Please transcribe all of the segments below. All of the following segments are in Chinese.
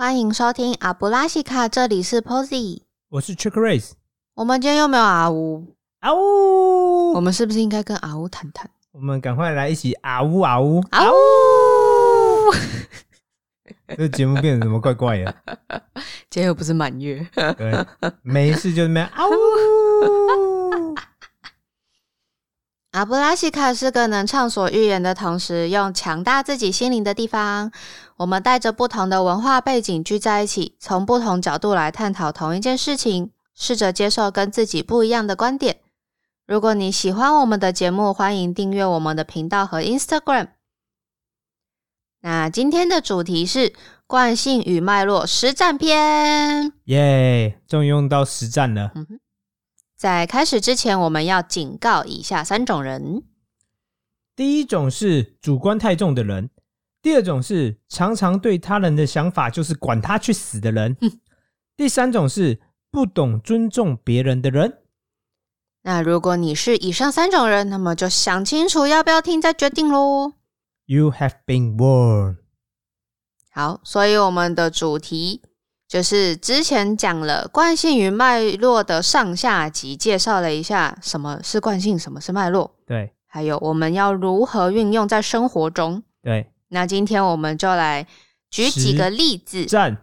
欢迎收听阿布拉西卡，这里是 Posy。我是 Chick Race。我们今天又没有阿呜，啊呜！我们是不是应该跟阿呜谈谈？我们赶快来一起啊呜啊呜！阿呜，这节目变得怎么怪怪的？今天又不是满月。对，没事就那边啊呜。阿布拉西卡是个能畅所欲言的同时用强大自己心灵的地方。我们带着不同的文化背景聚在一起，从不同角度来探讨同一件事情，试着接受跟自己不一样的观点。如果你喜欢我们的节目，欢迎订阅我们的频道和 Instagram。那今天的主题是惯性与脉络实战篇。耶，终于用到实战了。嗯哼，在开始之前，我们要警告以下三种人。第一种是主观太重的人，第二种是常常对他人的想法就是管他去死的人，第三种是不懂尊重别人的人。那如果你是以上三种人，那么就想清楚要不要听再决定喽。You have been warned。好，所以我们的主题就是之前讲了惯性与脉络的上下集，介绍了一下什么是惯性，什么是脉络，对还有我们要如何运用在生活中。对，那今天我们就来举几个例子。赞，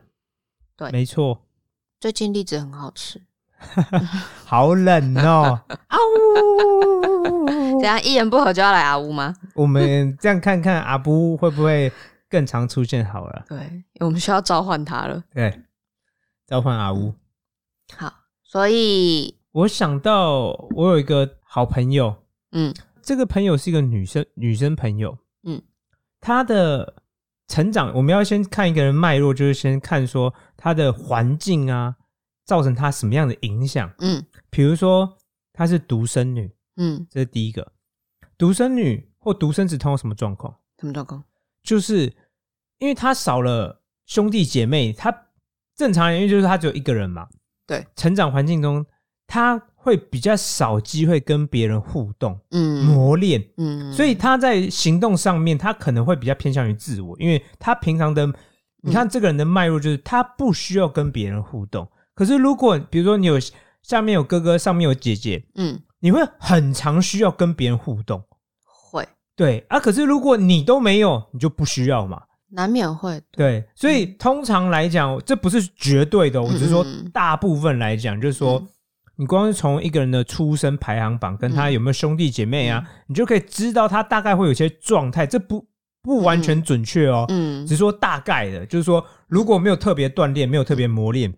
对没错。最近栗子很好吃，好冷哦！啊呜！怎样一言不合就要来阿呜吗？我们这样看看阿布会不会更常出现好了？对，我们需要召唤他了。对，召唤阿乌。好，所以我想到我有一个好朋友，嗯这个朋友是一个女生，女生朋友，嗯，她的成长，我们要先看一个人脉络，就是先看说他的环境啊，造成他什么样的影响。嗯比如说她是独生女，嗯，这是第一个。独生女或独生子通常什么状况？什么状况？就是因为他少了兄弟姐妹，他正常人因为就是他只有一个人嘛，对，成长环境中她会比较少机会跟别人互动、嗯。磨练，嗯，所以他在行动上面，他可能会比较偏向于自我，因为他平常的，你看这个人的脉络就是他不需要跟别人互动。可是如果比如说你有下面有哥哥，上面有姐姐，嗯。你会很常需要跟别人互动。会。对啊，可是如果你都没有，你就不需要嘛。难免会。对，所以通常来讲，这不是绝对的哦，我只是说大部分来讲，就是说嗯，你光是从一个人的出生排行榜，跟他有没有兄弟姐妹啊，你就可以知道他大概会有些状态。这不不完全准确哦，嗯只是说大概的，就是说如果没有特别锻炼，没有特别磨练，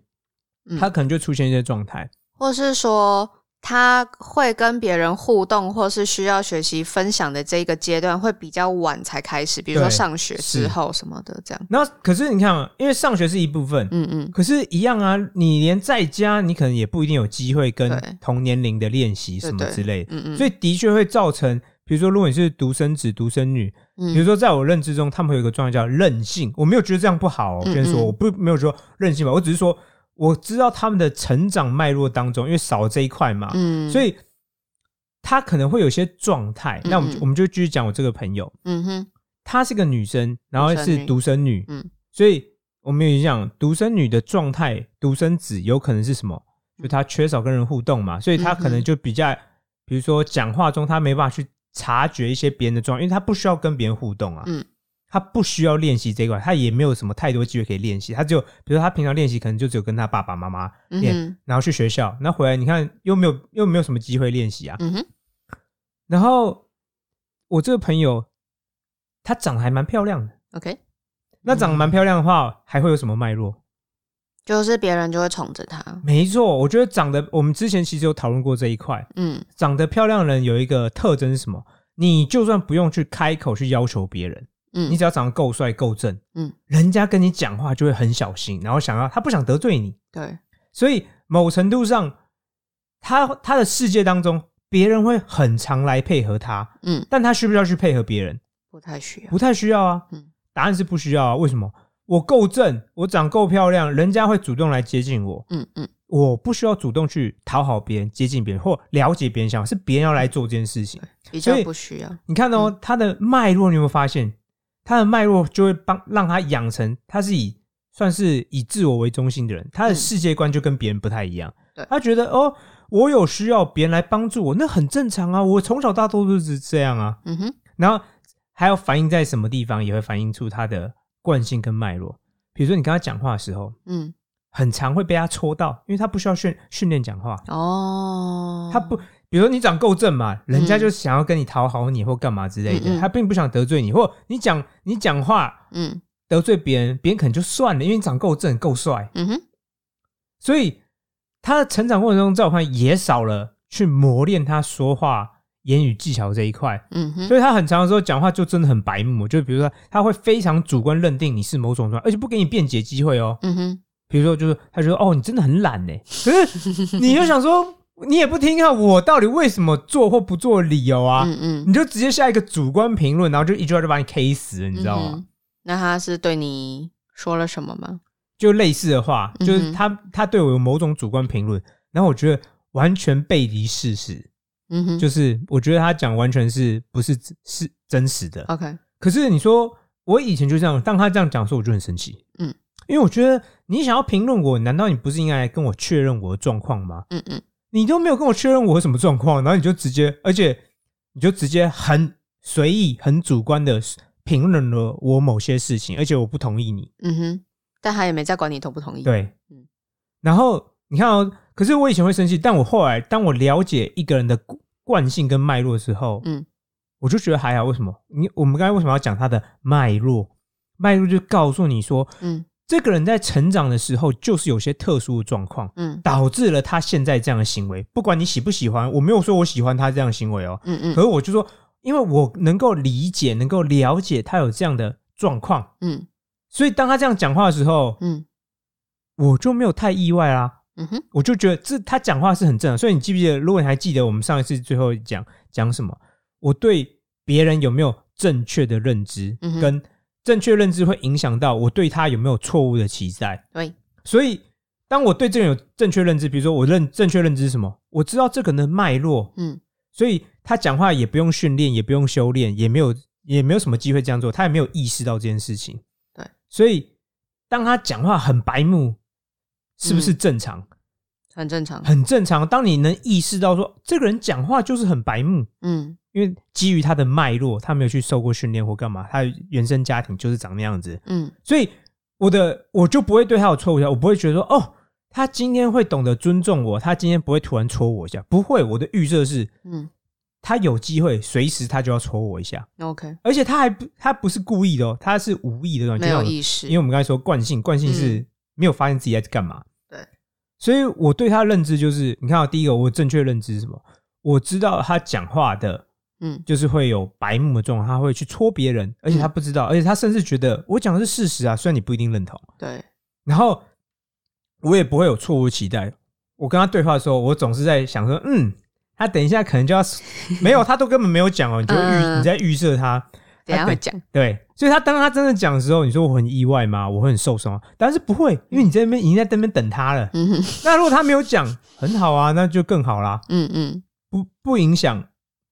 嗯他可能就出现一些状态。或是说他会跟别人互动，或是需要学习分享的这个阶段会比较晚才开始，比如说上学之后什么的，这样。那可是你看啊，因为上学是一部分，嗯嗯，可是，一样啊，你连在家，你可能也不一定有机会跟同年龄的练习什么之类的，嗯嗯，所以的确会造成，比如说，如果你是独生子、独生女，以比如说，在我认知中，他们会有一个状态叫任性。我没有觉得这样不好、哦，嗯跟你说，嗯。我不没有说任性吧，我只是说我知道他们的成长脉络当中，因为少了这一块嘛，嗯，所以他可能会有些状态。那我们我们就继续讲我这个朋友，嗯哼，她是个女生，然后是独生女，嗯。所以我们有讲独生女的状态，独生子有可能是什么？就她缺少跟人互动嘛，所以她可能就比较，比如说讲话中她没办法去察觉一些别人的状况，因为她不需要跟别人互动啊，嗯她不需要练习这一块，他也没有什么太多机会可以练习，他只有比如说她平常练习可能就只有跟他爸爸妈妈练，嗯，然后去学校，那回来你看又没有又没有什么机会练习啊，嗯哼，然后我这个朋友她长得还蛮漂亮的。，OK，那长得蛮漂亮的话，还会有什么脉络？就是别人就会宠着她。没错，我觉得长得，我们之前其实有讨论过这一块。嗯长得漂亮的人有一个特征是什么？你就算不用去开口去要求别人，嗯，你只要长得够帅够正，嗯，人家跟你讲话就会很小心，然后想要他不想得罪你，对，所以某程度上，他他的世界当中，别人会很常来配合他，嗯，但他需不需要去配合别人？不太需要。不太需要啊。嗯答案是不需要啊。为什么？我够正，我长够漂亮，人家会主动来接近我。嗯嗯我不需要主动去讨好别人、接近别人或了解别人想法，是别人要来做这件事情。比较不需要。你看哦，他的脉络，你有没有发现？他的脉络就会帮让他养成，他是以算是以自我为中心的人，他的嗯世界观就跟别人不太一样。对他觉得哦，我有需要别人来帮助我，那很正常啊，我从小到大都是这样啊。嗯哼，然后还要反映在什么地方，也会反映出他的惯性跟脉络。比如说你跟他讲话的时候，嗯，很常会被他戳到，因为他不需要训训练讲话，哦，他不，比如说你长够正嘛，人家就想要跟你讨好你或干嘛之类的，嗯嗯。他并不想得罪你，或你讲你讲话嗯。得罪别人，别人可能就算了，因为你长够正够帅，嗯哼，所以他的成长过程中，在我看也少了去磨练他说话言语技巧这一块，嗯哼，所以他很长的时候讲话就真的很白目，就比如说他会非常主观认定你是某种状态，而且不给你辩解机会哦。嗯哼，比如说，就是他说：“哦，你真的很懒呢。”可是你就想说，你也不听啊，我到底为什么做或不做理由啊？嗯嗯，你就直接下一个主观评论，然后就一句话就把你 K 死了，你知道吗？嗯？那他是对你说了什么吗？就类似的话，就是他他对我有某种主观评论，然后我觉得完全背离事实，嗯哼，就是我觉得他讲完全是不是是真实的。OK，可是你说我以前就这样，当他这样讲的时候，我就很生气。嗯，因为我觉得你想要评论我，难道你不是应该来跟我确认我的状况吗？嗯嗯你都没有跟我确认我什么状况，然后你就直接，而且你就直接很随意、很主观的评论了我某些事情，而且我不同意你。嗯哼，但他也没在管你同不同意。，对，嗯然后你看哦，可是我以前会生气，但我后来当我了解一个人的惯性跟脉络的时候，嗯我就觉得还好。为什么？你我们刚才为什么要讲他的脉络？脉络就告诉你说，嗯这个人在成长的时候就是有些特殊的状况，嗯导致了他现在这样的行为。不管你喜不喜欢，我没有说我喜欢他这样的行为哦，嗯嗯可是我就说，因为我能够理解、能够了解他有这样的状况，嗯所以当他这样讲话的时候，嗯我就没有太意外啦。嗯哼，我就觉得这他讲话是很正常，所以你记不记得？如果你还记得我们上一次最后讲讲什么，我对别人有没有正确的认知，嗯跟正确认知会影响到我对他有没有错误的期待。对，所以当我对这个人有正确认知，比如说我认正确认知是什么，我知道这个人的脉络，嗯所以他讲话也不用训练，也不用修炼，也没有也没有什么机会这样做，他也没有意识到这件事情。对，所以当他讲话很白目，是不是嗯正常？很正常。很正常。当你能意识到说这个人讲话就是很白目，嗯因为基于他的脉络，他没有去受过训练或干嘛，他原生家庭就是长那样子，嗯所以我的我就不会对他有错误我不会觉得说哦，他今天会懂得尊重我，他今天不会突然戳我一下，不会。我的预设是嗯他有机会随时他就要戳我一下，，OK，而且他还不他不是故意的哦，他是无意的没有意识。因为我们刚才说惯性，惯性是没有发现自己在干嘛。对，所以我对他的认知就是，你看到第一个，我正确认知是什么？我知道他讲话的，嗯就是会有白目的状况，他会去戳别人，而且他不知道，而且他甚至觉得我讲的是事实啊，虽然你不一定认同。对，然后我也不会有错误期待。我跟他对话的时候，我总是在想说，嗯，他等一下可能就要没有，他都根本没有讲哦，你就预、嗯你在预设他。等一下会讲。对，所以他当他真的讲的时候，你说我很意外吗？我会很受伤，但是不会，因为你在那边已经在那边等他了。嗯哼那如果他没有讲，很好啊，那就更好啦，嗯嗯不不影响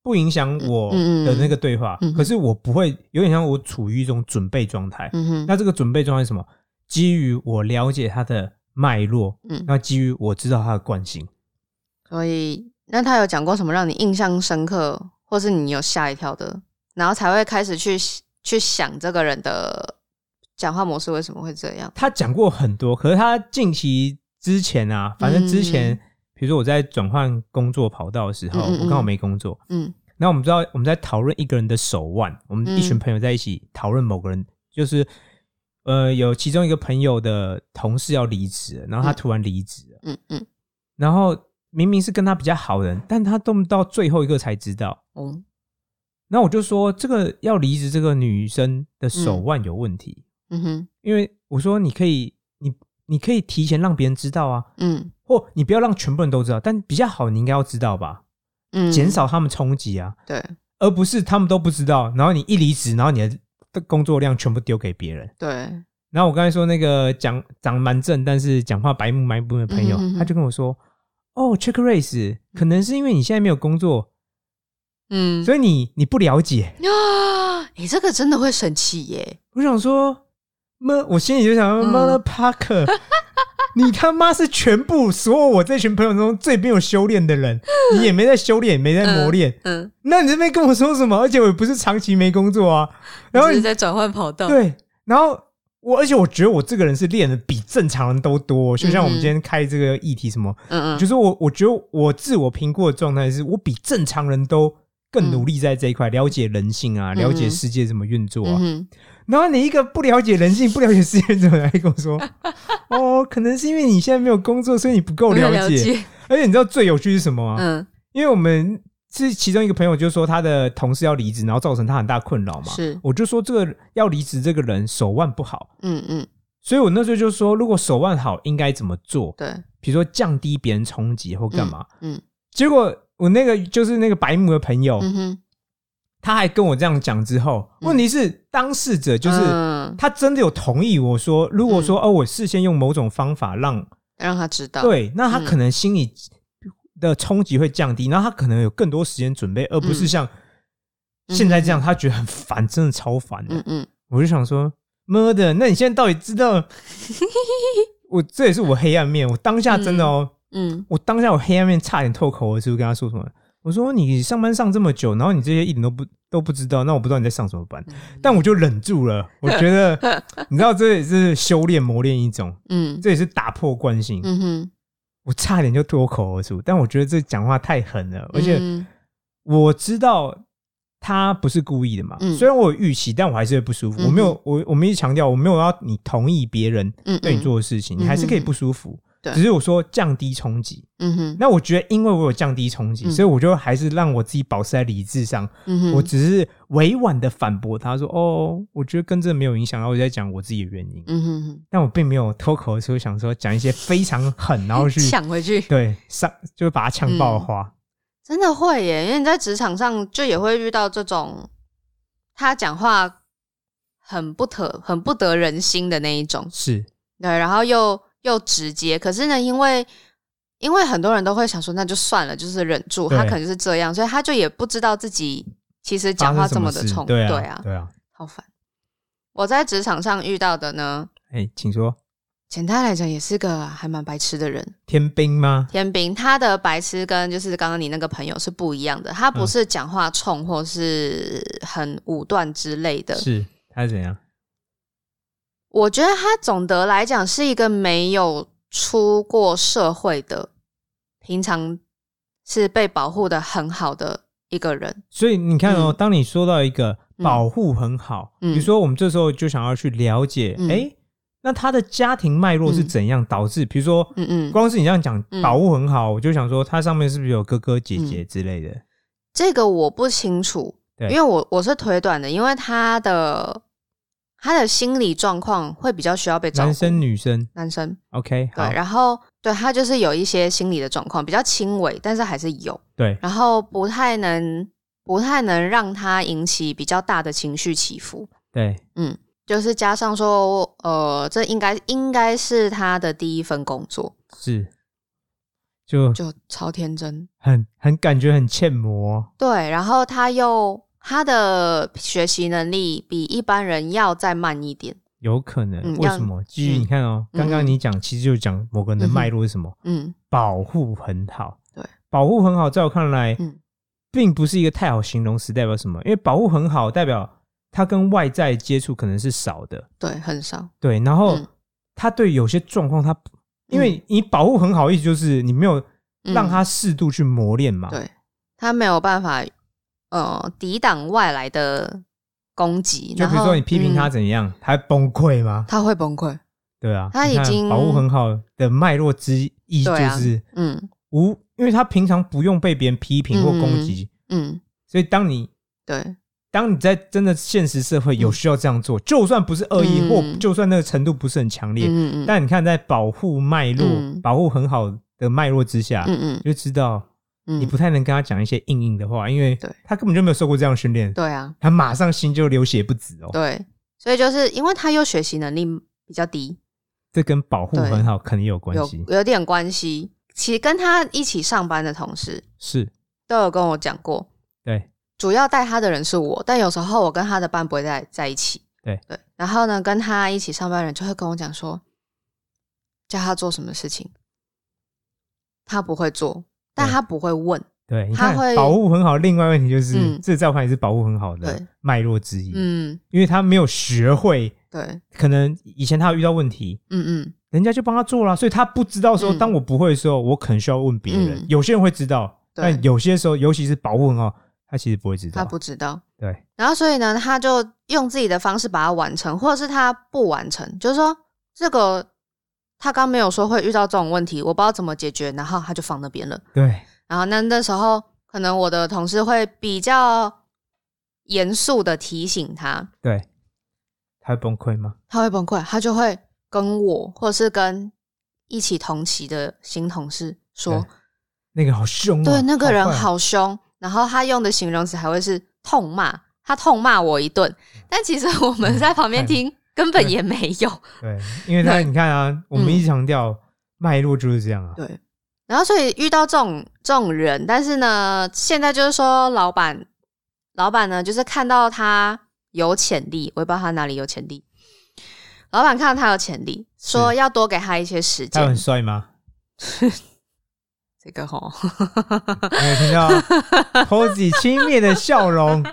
不影响我的那个对话。嗯嗯可是我不会，有点像我处于一种准备状态。嗯哼，那这个准备状态是什么？基于我了解他的脉络，嗯，那基于我知道他的惯性。所以那他有讲过什么让你印象深刻，或是你有吓一跳的，然后才会开始去去想这个人的讲话模式为什么会这样？他讲过很多，可是他近期之前啊，反正之前，嗯。比如说我在转换工作跑道的时候，嗯嗯嗯。我刚好没工作，嗯。那我们知道我们在讨论一个人的手腕，我们一群嗯朋友在一起讨论某个人，就是呃有其中一个朋友的同事要离职，然后他嗯突然离职了，嗯嗯，然后明明是跟他比较好的人，但他都到最后一个才知道。哦，然后我就说，这个要离职这个女生的手腕有问题，嗯哼，因为我说你可以，你你可以提前让别人知道啊，嗯。或你不要让全部人都知道，但比较好，你应该要知道吧，嗯，减少他们冲击啊，对。而不是他们都不知道，然后你一离职，然后你的工作量全部丢给别人。对，然后我刚才说那个讲长蛮正，但是讲话白目白目的朋友，嗯哼哼哼他就跟我说：“哦，check race，可能是因为你现在没有工作，嗯，所以你你不了解。啊，你这个真的会生气耶，”我想说，妈，我心里就想说，嗯。妈的 Parker，你他妈是全部所有我这群朋友中最没有修炼的人，你也没在修炼，也没在磨练，嗯，那你这边跟我说什么？而且我也不是长期没工作啊，然后你只是在转换跑道，对，然后我而且我觉得我这个人是练的比正常人都多，就像我们今天开这个议题什么，嗯嗯，就是我我觉得我自我评估的状态是我比正常人都更努力在这一块，了解人性啊，嗯了解世界怎么运作啊。嗯，然后你一个不了解人性、不了解世界，怎么来跟我说？哦，可能是因为你现在没有工作，所以你不够了解。解，而且你知道最有趣是什么吗？嗯，因为我们是其中一个朋友就说他的同事要离职，然后造成他很大困扰嘛。是，我就说这个要离职这个人手腕不好，嗯嗯，所以我那时候就说，如果手腕好，应该怎么做？对，比如说降低别人冲击或干嘛？嗯结果我那个就是那个白目的朋友，嗯，他还跟我这样讲之后，嗯。问题是当事者就是、嗯。他真的有同意我说，如果说、哦，我事先用某种方法让让他知道，，对，那他嗯可能心里的冲击会降低，然后他可能有更多时间准备，而不是像嗯现在这样，他觉得很烦，真的超烦的。嗯嗯。我就想说，妈的，那你现在到底知道？我这也是我黑暗面。我当下真的哦，嗯我当下我黑暗面差点脱口而出，跟他说什么？我说你上班上这么久，然后你这些一点都不都不知道，那我不知道你在上什么班。嗯 但我就忍住了。我觉得，你知道，这也是修炼磨练一种，嗯这也是打破惯性。嗯哼，我差点就脱口而出，但我觉得这讲话太狠了，而且嗯我知道他不是故意的嘛。嗯虽然我有预期，但我还是会不舒服。嗯我没有，我我们一直强调，我没有要你同意别人嗯对你做的事情，嗯你还是可以不舒服。对。只是我说降低冲击。嗯哼，那我觉得，因为我有降低冲击，嗯。所以我就还是让我自己保持在理智上。嗯哼，我只是委婉的反驳他说：“哦，我觉得跟这没有影响。”然后我在讲我自己的原因，嗯哼哼，但我并没有脱口而出想说讲一些非常狠，然后去 抢回去，对上就是把他呛爆的话。真的会耶，因为你在职场上就也会遇到这种他讲话很不得很不得人心的那一种，是。对，然后又又直接，可是呢，因为因为很多人都会想说，那就算了，就是忍住，他可能就是这样，所以他就也不知道自己其实讲话这么的冲，对对啊，对啊。好烦。我在职场上遇到的呢，哎，请说，简单来讲，也是个还蛮白痴的人。天兵吗？天兵他的白痴跟就是刚刚你那个朋友是不一样的，他不嗯是讲话冲或是很武断之类的。是他是怎样？我觉得他总的来讲是一个没有出过社会的，平常是被保护的很好的一个人。所以你看哦，嗯。当你说到一个保护很好，嗯比如说我们这时候就想要去了解，嗯。哎、那他的家庭脉络是怎样导致？比如说，嗯嗯，光是你这样讲嗯。保护很好，我就想说，他上面是不是有哥哥姐姐之类的？这个我不清楚，对。因为我我是腿短的，因为他的他的心理状况会比较需要被照顾。男生女生？男生，OK，对，，然后对他就是有一些心理的状况，比较轻微，但是还是有，对，然后不太能不太能让他引起比较大的情绪起伏。对，嗯，就是加上说，呃，这应该应该是他的第一份工作，是，就就超天真。很很感觉很欠磨，对，然后他又他的学习能力比一般人要再慢一点。有可能。嗯要为什么？基于嗯你看哦，嗯刚刚你讲，其实就讲某个人的脉络是什么？嗯保护很好，对，保护很好，在我看来，嗯并不是一个太好形容词，代表什么？因为保护很好，代表他跟外在接触可能是少的，对，很少。对，然后嗯他对有些状况他，因为你保护很好，意思就是你没有嗯让他适度去磨练嘛，对他没有办法，呃，抵挡外来的攻击。就比如说你批评他嗯怎样，他崩溃吗？他会崩溃。对啊，他已经保护很好的脉络之一就是嗯无，因为他平常不用被别人批评或攻击，嗯，所以当你对，当你在真的现实社会有需要这样做，就算不是恶意，嗯或就算那个程度不是很强烈，嗯嗯但你看在保护脉络、嗯保护很好的脉络之下，嗯嗯就知道嗯，你不太能跟他讲一些硬硬的话，因为他根本就没有受过这样的训练，对啊，他马上心就流血不止哦。对，所以就是因为他又学习能力比较低，这跟保护很好肯定有关有系，有点关系。其实跟他一起上班的同事是。都有跟我讲过，对。主要带他的人是我，但有时候我跟他的班不会在在一起。对。对，然后呢，跟他一起上班的人就会跟我讲说，叫他做什么事情，他不会做，但他不会问。对，你看他会保护很好。另外问题就是，嗯这在我看来也是保护很好的对脉络之一，嗯，因为他没有学会，对，可能以前他有遇到问题，嗯嗯，人家就帮他做了，所以他不知道说，嗯当我不会的时候，我可能需要问别人。嗯有些人会知道，但有些时候，尤其是保护很好，他其实不会知道。他不知道。对，然后所以呢，他就用自己的方式把它完成，或者是他不完成，就是说这个他刚没有说会遇到这种问题，我不知道怎么解决，然后他就放那边了。对，然后那那时候可能我的同事会比较严肃的提醒他，对，他会崩溃吗？他会崩溃，他就会跟我或者是跟一起同期的新同事说，那个好凶、哦，对，那个人坏好凶，然后他用的形容词还会是痛骂，他痛骂我一顿，但其实我们在旁边听根本也没有。对，因为他你看啊，我们一直强调脉络就是这样啊。对，然后所以遇到这种这种人，但是呢，现在就是说老板，老板呢就是看到他有潜力，我也不知道他哪里有潜力。老板看到他有潜力，说要多给他一些时他有很间。帅吗？这个吼，没有听到 Posy 轻蔑的笑容，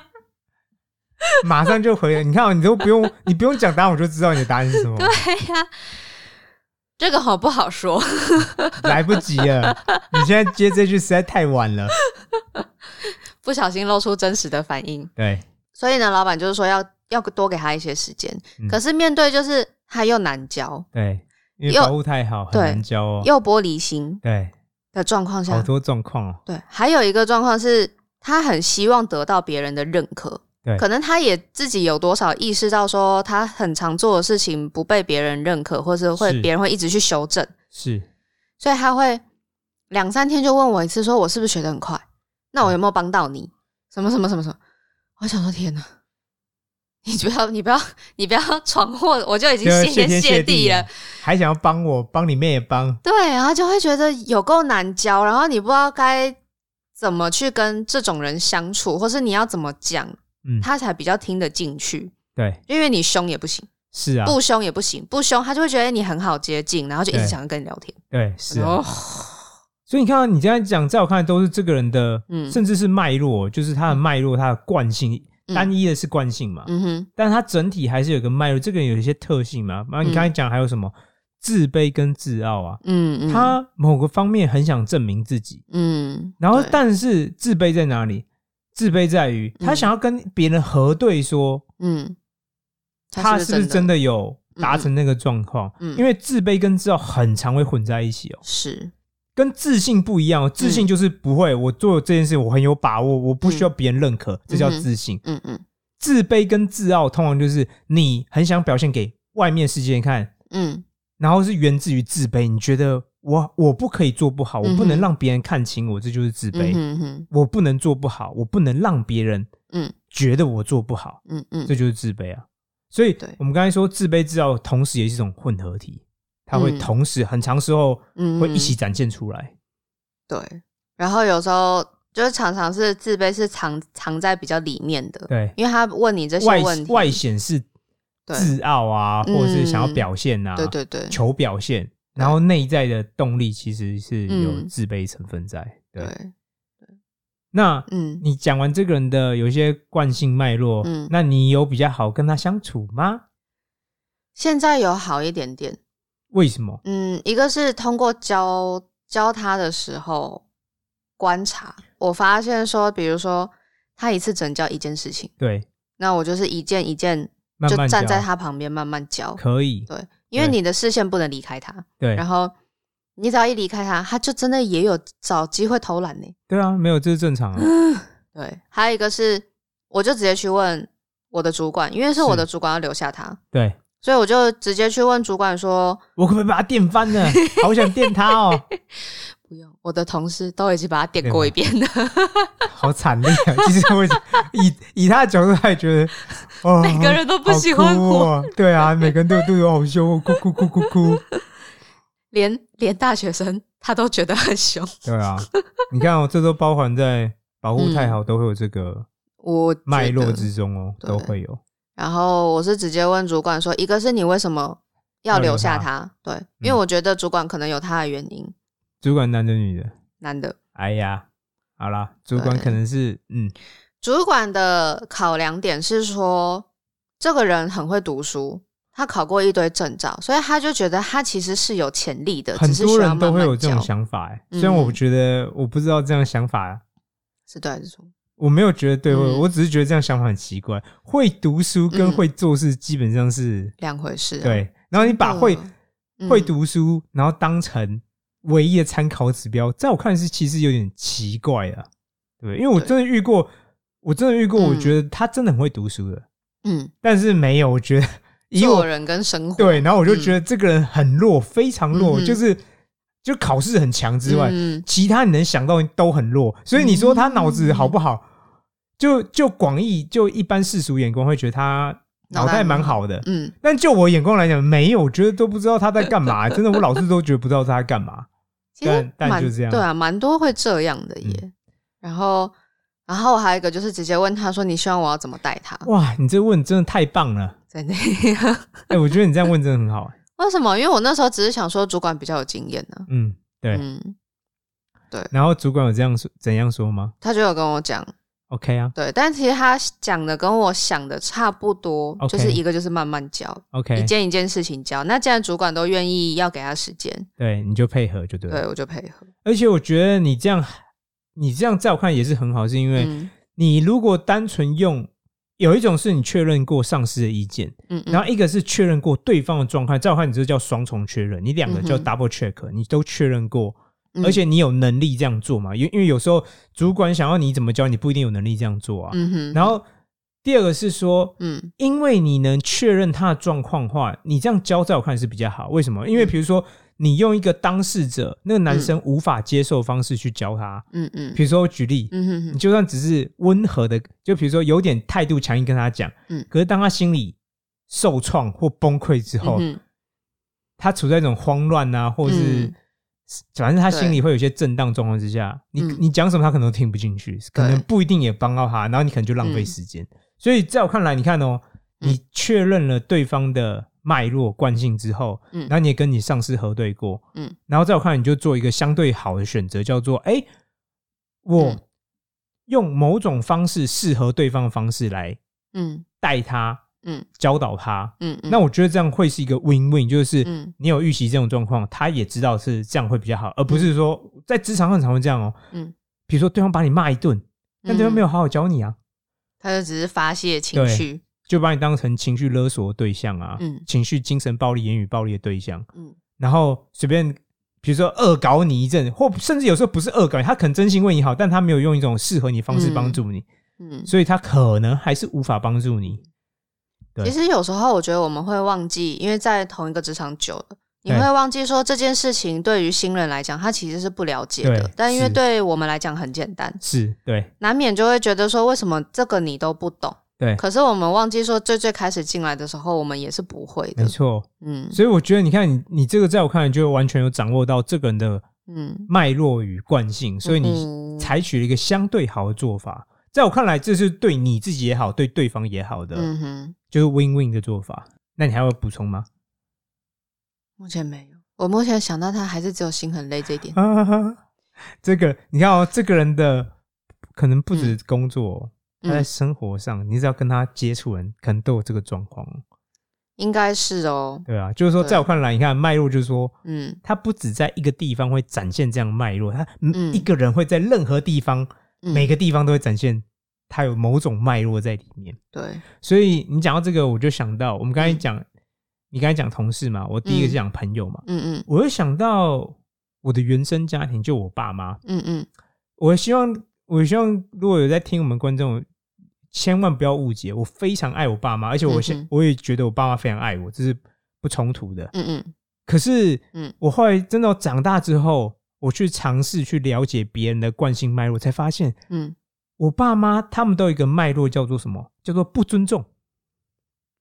马上就回了。你看、哦，你都不用，你不用讲答案，我就知道你的答案是什么，对呀、这个好不好说？来不及了。你现在接这句实在太晚了。不小心露出真实的反应。对，所以呢，老板就是说要要多给他一些时间。嗯可是面对就是他又难教，对，因为又保护太好，很难教哦。又玻璃心对，的状况下，好多状况哦。对，还有一个状况是他很希望得到别人的认可。对可能他也自己有多少意识到说，他很常做的事情不被别人认可，或是会别人会一直去修正，是，所以他会两三天就问我一次，说我是不是学的很快？那我有没有帮到你？什么什么什么什么？我想说天哪，你不要你不要你不要闯祸，我就已经谢天谢天谢地了。，还想要帮我，帮你妹也帮。对，然后就会觉得有够难教，然后你不知道该怎么去跟这种人相处，或是你要怎么讲，嗯，他才比较听得进去。对，因为你凶也不行，是啊，不凶也不行，不凶他就会觉得你很好接近，然后就一直想要跟你聊天。对，是啊。哦，所以你看到你这样讲，在我看来都是这个人的，嗯。甚至是脉络，就是他的脉络，他的惯性，嗯。单一的是惯性嘛，嗯哼，但他整体还是有个脉络。这个人有一些特性嘛，然后你刚才讲还有什么？自卑跟自傲啊，嗯嗯，他某个方面很想证明自己，嗯，然后但是自卑在哪里？自卑在于他嗯想要跟别人核对说，嗯，他是不是真的的有达成那个状况？嗯因为自卑跟自傲很常会混在一起哦。是？跟自信不一样哦，自信就是不会，我做这件事我很有把握，我不需要别人认可，这叫自信。嗯嗯自卑跟自傲通常就是你很想表现给外面世界看，嗯然后是源自于自卑，你觉得我我不可以做不好，我不能让别人看清我，这就是自卑。嗯哼我不能做不好，我不能让别人嗯。觉得我做不好，嗯嗯，这就是自卑啊。所以对。我们刚才说自卑自傲，同时也是一种混合体，它会嗯。同时很长时候嗯会一起展现出来。对，然后有时候就是常常是自卑是藏藏在比较里面的，对，因为他问你这些外问题，外显是自傲啊，或者是想要嗯。表现啊，对对对。求表现，然后内在的动力其实是有嗯自卑成分在。对，对，那嗯你讲完这个人的有一些惯性脉络，嗯那你有比较好跟他相处吗？现在有好一点点，为什么？嗯，一个是通过教教他的时候观察，我发现说，比如说他一次只能教一件事情，对，那我就是一件一件就站在他旁边慢慢教，可以，对，因为你的视线不能离开他，对然后你只要一离开他，他就真的也有找机会偷懒呢。对啊，没有这是正常啊。对，还有一个是，我就直接去问我的主管，因为是我的主管要留下他，对所以我就直接去问主管说，我可不可以把他电翻呢？好想电他哦，不用，我的同事都已经把他点过一遍了，好惨烈啊！其实我以以他的角度，他也觉得，哦，每个人都不喜欢我，哦对啊，每个人都对我好凶哦，哭哭哭哭哭。连连大学生他都觉得很凶。对啊，你看哦，这都包含在保护太好，都会有这个我觉脉络之中哦，都会有。然后我是直接问主管说，一个是你为什么要留下他？对，因为我觉得主管可能有他的原因。主管男的女的？男的。哎呀，好啦，主管可能是嗯，主管的考量点是说，这个人很会读书，他考过一堆证照，所以他就觉得他其实是有潜力的。很多人都会有这种想法，哎，虽然我觉得我不知道这样想法是对还是错。我没有觉得对，我我只是觉得这样想法很奇怪。会读书跟会做事基本上是两回事。对，然后你把会会读书，然后当成唯一的参考指标，在我看是其实有点奇怪啊。对，因为我真的遇过，我真的遇过，我觉得他真的很会读书的。嗯，但是没有，我觉得做人跟生活对，然后我就觉得这个人很弱，非常弱，就是。就考试很强之外，嗯其他你能想到都很弱。所以你说他脑子好不好？就就广义就一般世俗眼光会觉得他脑袋蛮好的。嗯，但就我眼光来讲，没有，我觉得都不知道他在干嘛。真的，我老是都觉得不知道他在干嘛。但但就这样，对啊，蛮多会这样的耶。然后，然后还有一个就是直接问他说：“你希望我要怎么带他？”哇，你这问真的太棒了！真的，哎，我觉得你这样问真的很好。为什么？因为我那时候只是想说，主管比较有经验呢。嗯，对，嗯，对。然后主管有这样说，怎样说吗？他就有跟我讲，OK 啊。对，但其实他讲的跟我想的差不多，就是一个就是慢慢教，OK，一件一件事情教。那既然主管都愿意要给他时间，对，你就配合就对了。对，我就配合。而且我觉得你这样，你这样在我看也是很好，是因为你如果单纯用。有一种是你确认过上司的意见，嗯，嗯然后一个是确认过对方的状态，在我看你这叫双重确认，你两个叫 double check，你都确认过，而且你有能力这样做嘛？因因为有时候主管想要你怎么教，你不一定有能力这样做啊。嗯哼。然后第二个是说，嗯，因为你能确认他的状况话，你这样教在我看是比较好。为什么？因为比如说。你用一个当事者那个男生无法接受方式去教他，嗯嗯，比如说举例，嗯哼，你就算只是温和的，就比如说有点态度强硬跟他讲，嗯，可是当他心里受创或崩溃之后，他处在一种慌乱啊，或者是反正他心里会有些震荡状况之下，你你讲什么他可能都听不进去，可能不一定也帮到他，然后你可能就浪费时间。所以在我看来，你看哦，你确认了对方的。脉络惯性之后，嗯，然后你也跟你上司核对过，嗯，然后在我看来，你就做一个相对好的选择，叫做，哎，我用某种方式适合对方的方式来，嗯，带他，嗯，教导他，嗯，那我觉得这样会是一个 win win，就是你有预习这种状况，他也知道是这样会比较好，而不是说在职场上常会这样哦，嗯，比如说对方把你骂一顿，但对方没有好好教你啊，他就只是发泄情绪。就把你当成情绪勒索的对象啊，嗯。情绪精神暴力、言语暴力的对象，嗯，然后随便比如说恶搞你一阵，或甚至有时候不是恶搞，他可能真心为你好，但他没有用一种适合你方式帮助你，嗯，所以他可能还是无法帮助你。其实有时候我觉得我们会忘记，因为在同一个职场久了，你会忘记说这件事情对于新人来讲，他其实是不了解的，但因为对我们来讲很简单，是对，难免就会觉得说为什么这个你都不懂。对，可是我们忘记说，最最开始进来的时候，我们也是不会的。没错，嗯，所以我觉得，你看你你这个，在我看来，就完全有掌握到这个人的嗯脉络与惯性，所以你采取了一个相对好的做法。在我看来，这是对你自己也好，对对方也好的，嗯哼，就是 win win 的做法。那你还要补充吗？目前没有，我目前想到他还是只有心很累这一点。这个你看哦，这个人的可能不止工作。他在生活上，你只要跟他接触人，可能都有这个状况。应该是哦。对啊，就是说，在我看来，你看脉络，就是说，嗯，他不止在一个地方会展现这样脉络，他一个人会在任何地方，每个地方都会展现他有某种脉络在里面。对，所以你讲到这个，我就想到我们刚才讲，你刚才讲同事嘛，我第一个是讲朋友嘛，嗯嗯，我会想到我的原生家庭，就我爸妈，嗯嗯，我希望，我希望如果有在听我们观众。千万不要误解，我非常爱我爸妈，而且我现我也觉得我爸妈非常爱我，这是不冲突的。嗯嗯。可是，嗯，我后来真的长大之后，我去尝试去了解别人的惯性脉络，才发现，嗯，我爸妈他们都有一个脉络，叫做什么？叫做不尊重。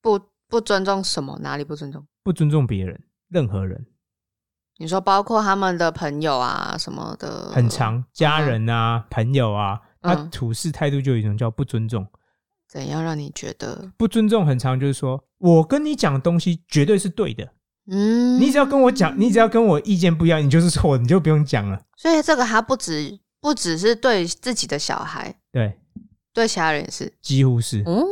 不不尊重什么？哪里不尊重？不尊重别人，任何人。你说包括他们的朋友啊什么的，很长，家人啊，朋友啊，他处事态度就有一种叫不尊重。怎样让你觉得，不尊重很长就是说我跟你讲的东西绝对是对的，嗯，你只要跟我讲，你只要跟我意见不一样，你就是错，你就不用讲了。所以这个他不止不只是对自己的小孩，对，对其他人也是，几乎是。嗯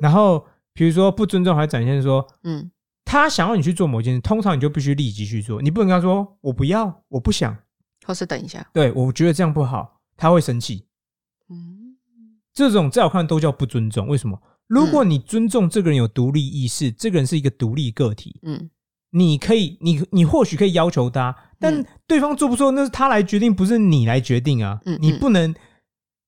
然后比如说不尊重，还展现说嗯他想要你去做某件事，通常你就必须立即去做，你不能跟他说我不要，我不想，或是等一下，对我觉得这样不好，他会生气。嗯这种在我看都叫不尊重。为什么？如果你尊重这个人有独立意识，这个人是一个独立个体，嗯你可以，你你或许可以要求他，但嗯对方做不做那是他来决定，不是你来决定啊。嗯你不能，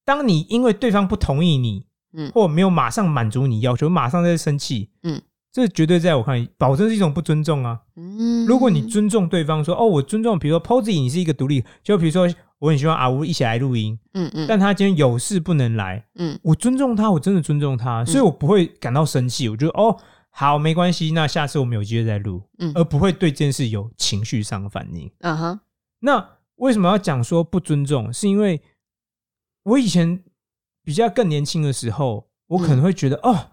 当你因为对方不同意你，嗯。或没有马上满足你要求，马上在生气，嗯，这绝对在我看来，保证是一种不尊重啊。嗯，如果你尊重对方说，哦，我尊重，比如说 Posy，你是一个独立，就比如说我很希望阿吴一起来录音，嗯嗯。但他今天有事不能来，嗯。我尊重他，我真的尊重他，所以我不会感到生气。我觉得哦，好，没关系，那下次我们有机会再录，嗯而不会对这件事有情绪上的反应。嗯哼那为什么要讲说不尊重？是因为我以前比较更年轻的时候，我可能会觉得、哦，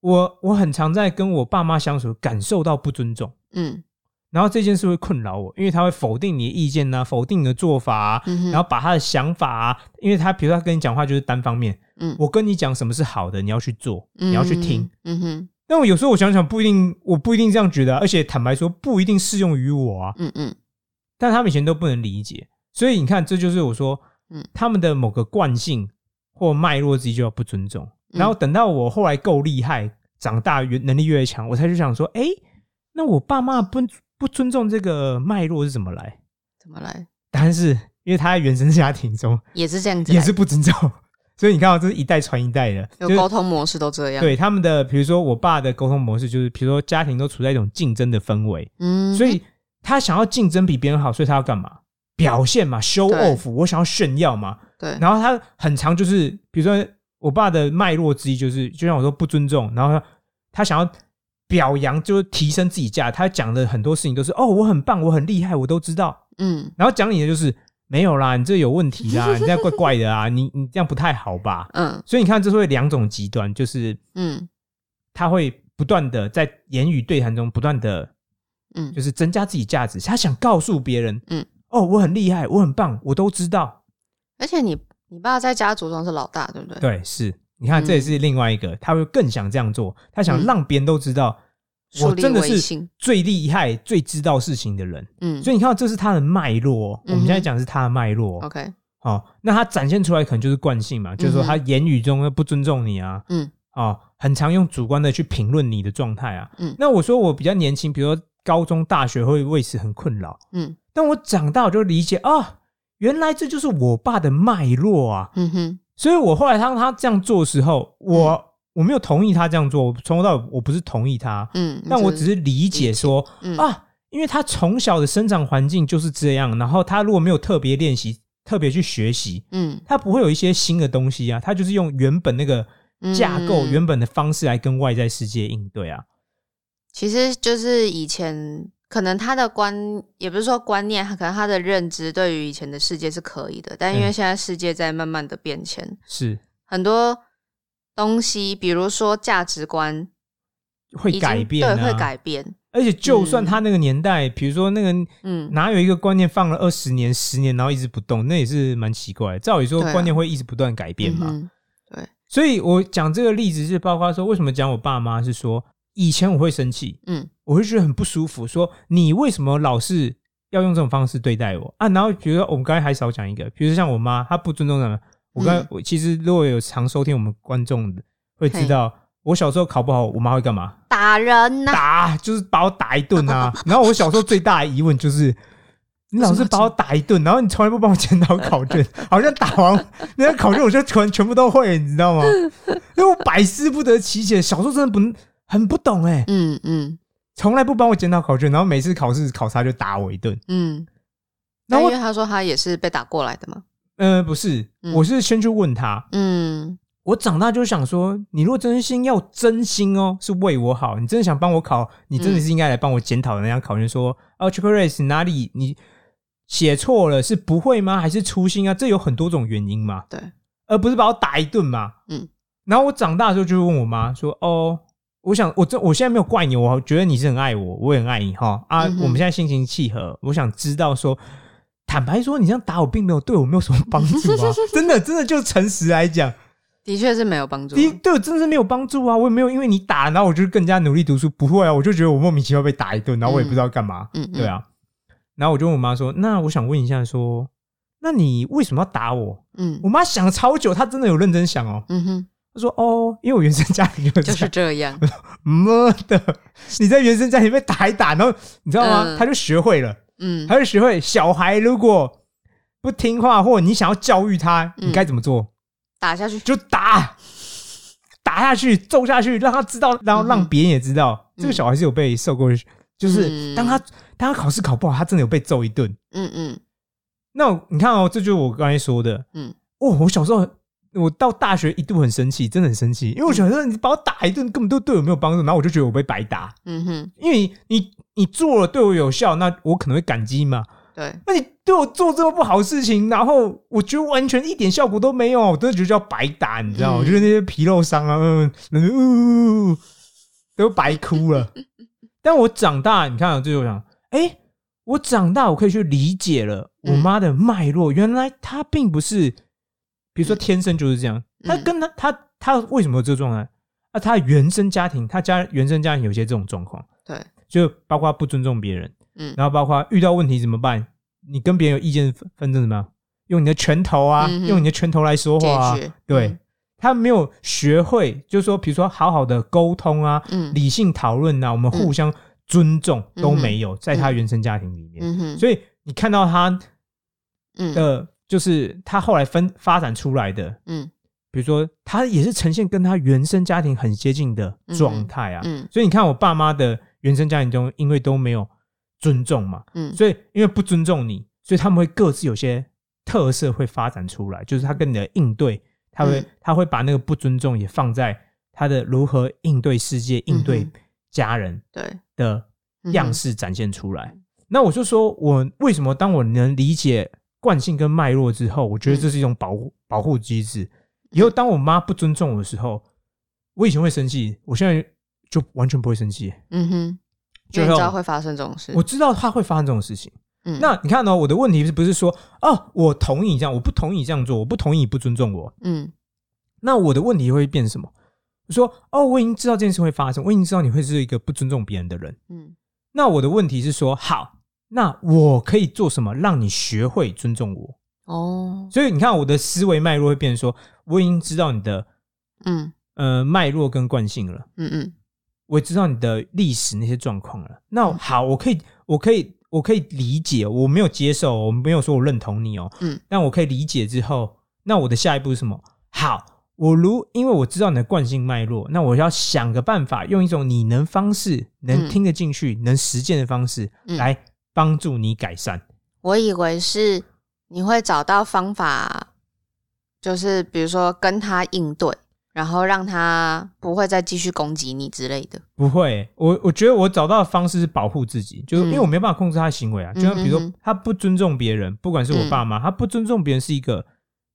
我我很常在跟我爸妈相处，感受到不尊重。嗯然后这件事会困扰我，因为他会否定你的意见呐、否定你的做法啊，嗯然后把他的想法啊，因为他比如说他跟你讲话就是单方面，嗯我跟你讲什么是好的，你要去做，你要去听。，嗯哼但我有时候我想想不一定，我不一定这样觉得啊、而且坦白说不一定适用于我啊。嗯嗯但他们以前都不能理解，所以你看，这就是我说，嗯他们的某个惯性或脉络之一就要不尊重。嗯然后等到我后来够厉害，长大越能力越强，我才去想说，哎，那我爸妈不不尊重这个脉络是怎么来？怎么来？答案是因为他在原生家庭中也是这样子，也是不尊重，所以你看到这是一代传一代的，有沟通模式都这样，，对他们的，比如说我爸的沟通模式就是，比如说家庭都处在一种竞争的氛围，嗯，所以他想要竞争比别人好，所以他要干嘛？表现嘛，show off，我想要炫耀嘛。对，然后他很长就是，比如说我爸的脉络之一就是，就像我说不尊重，然后他他想要表扬，就是提升自己价，他讲的很多事情都是哦，我很棒，我很厉害，我都知道。嗯然后讲你的就是没有啦，你这有问题啦，你这样怪怪的啊，你你这样不太好吧？嗯。所以你看，这是会两种极端，就是嗯。他会不断的在言语对谈中不断的嗯。就是增加自己价值，他想告诉别人，嗯，哦，我很厉害，我很棒，我都知道。而且你你爸在家族中是老大，对不对？对，是，你看，嗯这也是另外一个，他会更想这样做，他想嗯。让别人都知道，我真的是最厉害、最知道事情的人。嗯，所以你看到，这是他的脉络哦。我们现在讲的是他的脉络。OK，哦，那他展现出来可能就是惯性嘛，就是说他言语中不尊重你啊，嗯哦，很常用主观的去评论你的状态啊。嗯那我说我比较年轻，比如说高中、大学会为此很困扰，嗯但我长大我就理解啊，原来这就是我爸的脉络啊。嗯哼所以我后来当他这样做的时候，我、我没有同意他这样做，我从头到尾我不是同意他，嗯，但我只是理解说嗯。啊，因为他从小的生长环境就是这样，然后他如果没有特别练习、特别去学习，嗯。他不会有一些新的东西啊，他就是用原本那个架构、嗯原本的方式来跟外在世界应对啊。其实就是以前可能他的观，也不是说观念，可能他的认知对于以前的世界是可以的，但因为嗯。现在世界在慢慢的变迁，是。很多东西，比如说价值观会改变、啊，对，会改变。而且就算他那个年代，比如说那个嗯哪有一个观念放了二十年、十年，然后一直不动，那也是蛮奇怪的。照理说，观念会一直不断改变嘛。嗯哼所以我讲这个例子是包括说，为什么讲我爸妈是说，以前我会生气，嗯我会觉得很不舒服，说你为什么老是要用这种方式对待我啊？然后比如说我们刚才还少讲一个，比如说像我妈，她不尊重人。我刚我其实如果有常收听我们观众的，会知道我小时候考不好，我妈会干嘛？打人呐、打，就是把我打一顿啊。然后我小时候最大的疑问就是，你老是把我打一顿，然后你从来不帮我检讨考卷，好像打完那个考卷我就全全部都会，你知道吗？因为我百思不得其解，小时候真的不很不懂哎、嗯嗯从来不帮我检讨考卷，然后每次考试考差就打我一顿。嗯。然后那因为他说他也是被打过来的嘛。呃，不是，嗯。我是先去问他，嗯。我长大就想说，你如果真心要真心哦，是为我好，你真的想帮我考，你真的是应该来帮我检讨的那张考卷，说哦 c h o c c e 哪里你写错了，是不会吗？还是粗心啊？这有很多种原因嘛，对，而不是把我打一顿嘛。嗯，然后我长大的时候就问我妈说：“哦，我想我这我现在没有怪你，我觉得你是很爱我，我也很爱你哈。啊，嗯哼。我们现在心情契合，我想知道说，坦白说，你这样打我并没有对我没有什么帮助啊，真的真的就诚实来讲，的确是没有帮助。第一对我真的是没有帮助啊，我也没有因为你打，然后我就更加努力读书，不会啊，我就觉得我莫名其妙被打一顿，然后我也不知道干嘛，嗯，嗯对，啊，然后我就问我妈说，那我想问一下说，那你为什么要打我？嗯我妈想了超久，她真的有认真想哦。嗯哼，她说：“哦，因为我原生家庭就是这就是样。这样。妈的，你在原生家庭被打一打，然后你知道吗？嗯她就学会了，嗯。她就学会小孩如果不听话，或者你想要教育他，嗯。你该怎么做？打下去。就打，打下去，揍下去，让他知道，然后让别人也知道，嗯。这个小孩是有被受过，就是嗯。当他当他考试考不好，他真的有被揍一顿。嗯嗯。那我你看哦，这就是我刚才说的，嗯。哦，我小时候，我到大学一度很生气，真的很生气，因为我觉得你把我打一顿根本都对我没有帮助，然后我就觉得我被白打，嗯哼，因为你你做了对我有效，那我可能会感激嘛。对，那你对我做这么不好的事情，然后我觉得完全一点效果都没有，我真的觉得叫白打，你知道吗？嗯我觉得那些皮肉伤啊，嗯，嗯呃都白哭了。但我长大，你看，这就想，哎、我长大，我可以去理解了我嗯妈的脉络。原来她并不是，比如说天生就是这样，她嗯。跟他他他为什么有这个状态？啊，他原生家庭，他家原生家庭有些这种状况，对，就包括不尊重别人，嗯。然后包括遇到问题怎么办？你跟别人有意见纷争怎么样？用你的拳头啊，嗯用你的拳头来说话。对，他没有学会，就是说，比如说好好的沟通啊，嗯，理性讨论啊，我们互相尊重嗯。都没有，在他原生家庭里面。所以你看到他嗯。的，就是他后来分发展出来的，嗯。比如说他也是呈现跟他原生家庭很接近的状态啊。嗯所以你看，我爸妈的原生家庭中，因为都没有尊重嘛，嗯。所以因为不尊重你，所以他们会各自有些特色会发展出来，就是他跟你的应对，他会、嗯。他会把那个不尊重也放在他的如何应对世界、应对嗯家人对，的样式展现出来。那我就说我为什么当我能理解惯性跟脉络之后，我觉得这是一种保护、保护机制。以后当我妈不尊重我的时候，我以前会生气，我现在就完全不会生气。嗯哼，就知道会发生这种事。我知道他会发生这种事情。嗯那你看呢、我的问题是不是说哦，我同意你这样，我不同意你这样做，我不同意你不尊重我？嗯那我的问题会变什么？我说哦，我已经知道这件事会发生，我已经知道你会是一个不尊重别人的人。嗯那我的问题是说，好，那我可以做什么让你学会尊重我？哦。所以你看，我的思维脉络会变成说，我已经知道你的嗯。呃脉络跟惯性了，嗯嗯。我知道你的历史那些状况了。那好，我可以，我可以，我可以理解，我没有接受，我没有说我认同你哦，嗯，但我可以理解之后，那我的下一步是什么？好，我如因为我知道你的惯性脉络，那我要想个办法，用一种你能方式，能嗯。听得进去、能实践的方式，嗯。来帮助你改善。我以为是你会找到方法，就是比如说跟他应对，然后让他不会再继续攻击你之类的。不会，我我觉得我找到的方式是保护自己，就是因为我没办法控制他的行为啊。就像比如说，他不尊重别人，不管是我爸妈，他不尊重别人是一个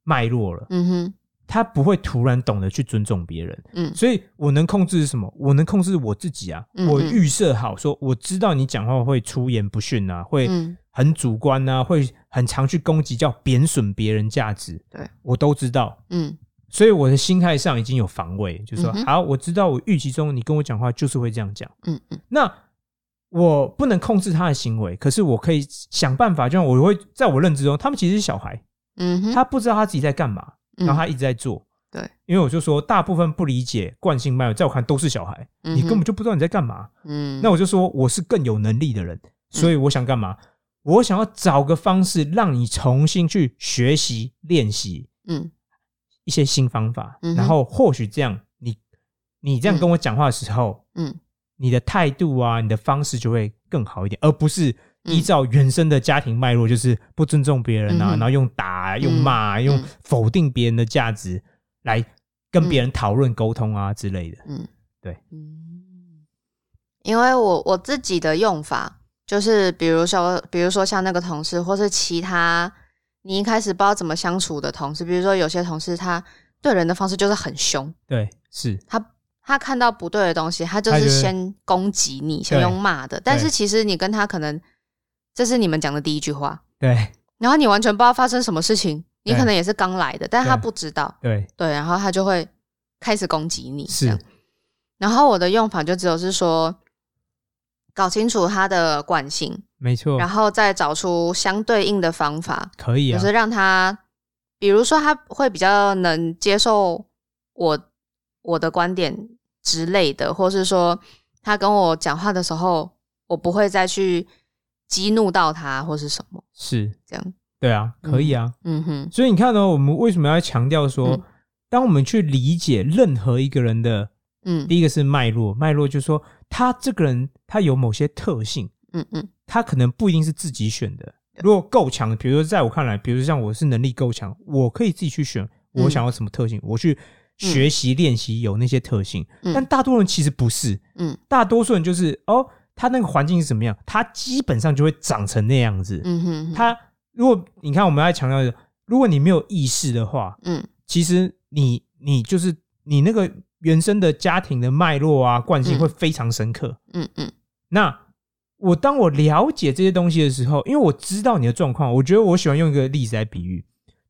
脉络了，嗯哼，他不会突然懂得去尊重别人。嗯所以我能控制是什么？我能控制我自己啊！嗯嗯我预设好说，我知道你讲话会出言不逊啊，会嗯很主观啊，会很常去攻击，叫贬损别人价值。对我都知道，嗯所以我的心态上已经有防卫，就是说，嗯好，我知道我预期中你跟我讲话就是会这样讲。嗯嗯那我不能控制他的行为，可是我可以想办法，就像我会在我认知中，他们其实是小孩，嗯哼，他不知道他自己在干嘛，嗯然后他一直在做。对，因为我就说，大部分不理解惯性脉络，在我看都是小孩，嗯你根本就不知道你在干嘛。嗯，那我就说，我是更有能力的人，所以我想干嘛？我想要找个方式，让你重新去学习、练习嗯。一些新方法，嗯然后或许这样，你你这样跟我讲话的时候，嗯。你的态度啊，你的方式就会更好一点，而不是依照原生的家庭脉络，就是不尊重别人啊，嗯然后用打啊、用骂啊、嗯。用否定别人的价值来跟别人讨论、沟通啊之类的。嗯，对，嗯，因为我我自己的用法就是，比如说，比如说像那个同事，或是其他你一开始不知道怎么相处的同事，比如说有些同事他对人的方式就是很凶，对，是。他他看到不对的东西，他就是先攻击你，先用骂的。但是其实你跟他可能这是你们讲的第一句话，对。然后你完全不知道发生什么事情，你可能也是刚来的，但是他对。不知道，对。对，然后他就会开始攻击你，是。然后我的用法就只有是说，搞清楚他的惯性，没错。然，后再找出相对应的方法，可以啊，就是让他，比如说他会比较能接受我我的观点之类的，或是说他跟我讲话的时候，我不会再去激怒到他或是什么。是，这样。对啊，可以啊。嗯。哼，所以你看呢，我们为什么要强调说，嗯。当我们去理解任何一个人的嗯。第一个是脉络，脉络就是说他这个人他有某些特性，嗯嗯。他可能不一定是自己选的。如果够强，比如说在我看来，比如说像我是能力够强，我可以自己去选我想要什么特性，我去学习练习有那些特性。嗯。但大多数人其实不是，嗯。大多数人就是哦，他那个环境是怎么样，它基本上就会长成那样子。嗯哼，他如果你看我们要强调的，如果你没有意识的话，嗯。其实你你就是你那个原生的家庭的脉络啊惯性嗯。会非常深刻。嗯嗯。那我当我了解这些东西的时候，因为我知道你的状况，我觉得我喜欢用一个例子来比喻，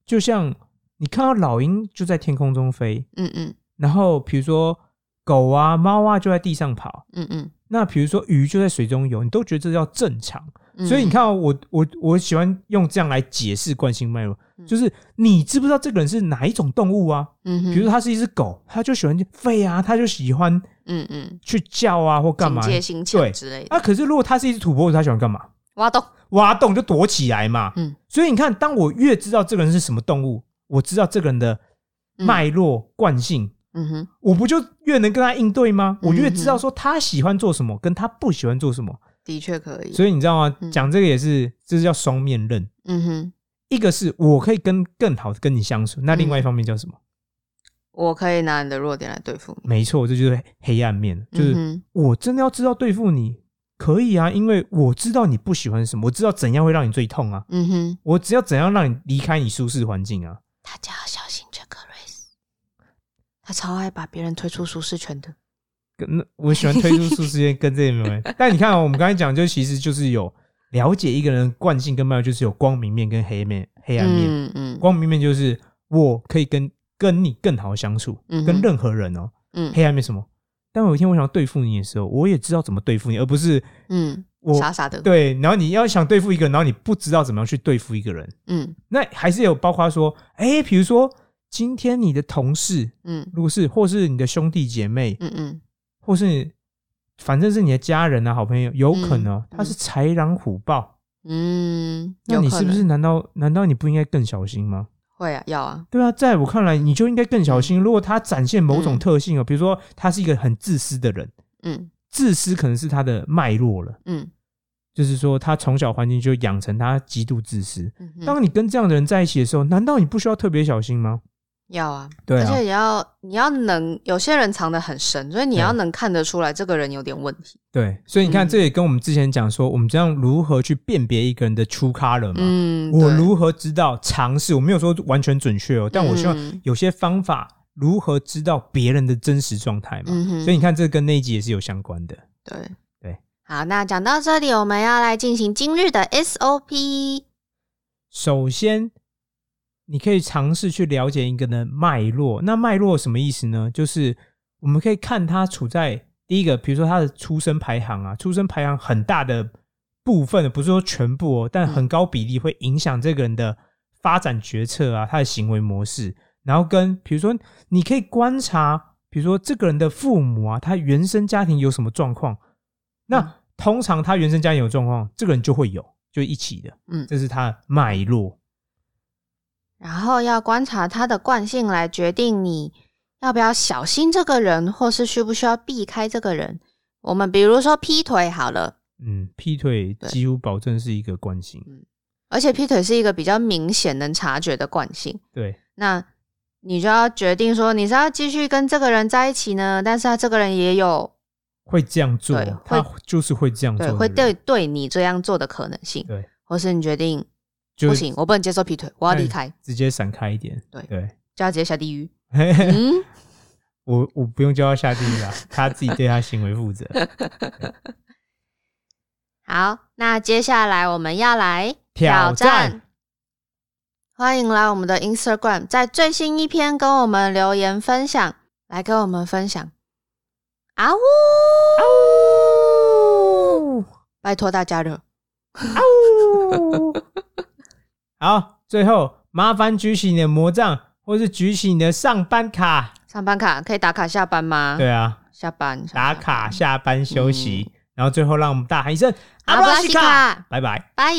就像你看到老鹰就在天空中飞，嗯嗯。然后比如说狗啊、猫啊就在地上跑，嗯嗯。那比如说鱼就在水中游，你都觉得这叫正常。嗯，所以你看、哦，我我我喜欢用这样来解释惯性脉络，嗯。就是你知不知道这个人是哪一种动物啊？嗯哼，比如说它是一只狗，他就喜欢吠啊，他就喜欢嗯嗯，去叫啊或干嘛。警戒心对。强之类的，啊，可是如果他是一只土拨鼠，它喜欢干嘛？挖洞，挖洞就躲起来嘛。嗯。所以你看，当我越知道这个人是什么动物，我知道这个人的脉络惯性，嗯哼，我不就越能跟他应对吗？嗯我越知道说他喜欢做什么，跟他不喜欢做什么。的确可以，所以你知道吗？嗯讲这个也是，这是叫双面刃。嗯哼，一个是我可以跟更好的跟你相处，那另外一嗯方面叫什么？我可以拿你的弱点来对付你，没错，这就是黑暗面，就是我真的要知道对付你，可以啊，因为我知道你不喜欢什么，我知道怎样会让你最痛啊，嗯哼，我只要怎样让你离开你舒适环境啊。大家要小心这个瑞斯，他超爱把别人推出舒适圈的，跟那我喜欢推出舒适圈，跟这些没关系。但你看、哦，我们刚才讲，就其实就是有了解一个人的惯性跟脉络，就是有光明面跟黑面、黑暗面。嗯嗯光明面就是我可以跟跟你更好相处，嗯跟任何人哦。嗯黑暗面什么？当有一天我想要对付你的时候，我也知道怎么对付你，而不是嗯，我傻傻的，对。然后你要想对付一个人，然后你不知道怎么样去对付一个人，嗯那还是有包括说，哎，比如说今天你的同事，嗯如果是或是你的兄弟姐妹，嗯嗯或是反正是你的家人啊、好朋友，有可能哦嗯他是豺狼虎豹，嗯，那你是不是难道难道你不应该更小心吗？会啊？要啊，对啊，在我看来，你就应该更小心。如果他展现某种嗯特性哦，比如说他是一个很自私的人，嗯自私可能是他的脉络了，嗯就是说他从小环境就养成他极度自私。嗯，当你跟这样的人在一起的时候，难道你不需要特别小心吗？要啊，对啊而且也要你要能，有些人藏得很深，所以你要能看得出来这个人有点问题。对，所以你看，嗯这也跟我们之前讲说，我们这样如何去辨别一个人的 true color 嘛？嗯，我如何知道尝试？我没有说完全准确哦，但我希望嗯有些方法如何知道别人的真实状态嘛。嗯所以你看，这跟那一集也是有相关的。对对。好，那讲到这里，我们要来进行今日的 SOP。首先，你可以尝试去了解一个人的脉络。那脉络什么意思呢？就是我们可以看他处在第一个，比如说他的出生排行啊，出生排行很大的部分，不是说全部哦，但很高比例会影响这个人的发展决策啊，他的行为模式。然后跟比如说，你可以观察，比如说这个人的父母啊，他原生家庭有什么状况。那、嗯通常他原生家庭有状况，这个人就会有，就一起的。嗯，这是他的脉络。然后要观察他的惯性来决定你要不要小心这个人，或是需不需要避开这个人。我们比如说劈腿好了，嗯，劈腿几乎保证是一个惯性。而且劈腿是一个比较明显能察觉的惯性。对，那你就要决定说你是要继续跟这个人在一起呢，但是他这个人也有会这样做对，他会就是会这样做对，会对对你这样做的可能性，对，或是你决定就不行，我不能接受劈腿，我要离哎开，直接闪开一点。对对，就要直接下地狱。嗯，我我不用叫他下地狱啦，他自己对他行为负责。好，那接下来我们要来挑战。欢迎来我们的 Instagram，在最新一篇跟我们留言分享，来跟我们分享。啊呜啊呜！拜托大家了。啊呜！好，最后麻烦举起你的魔杖，或是举起你的上班卡。上班卡可以打卡下班吗？对啊，下班打卡下班休息，然后最后让我们大喊一声阿布拉西卡，拜拜，拜。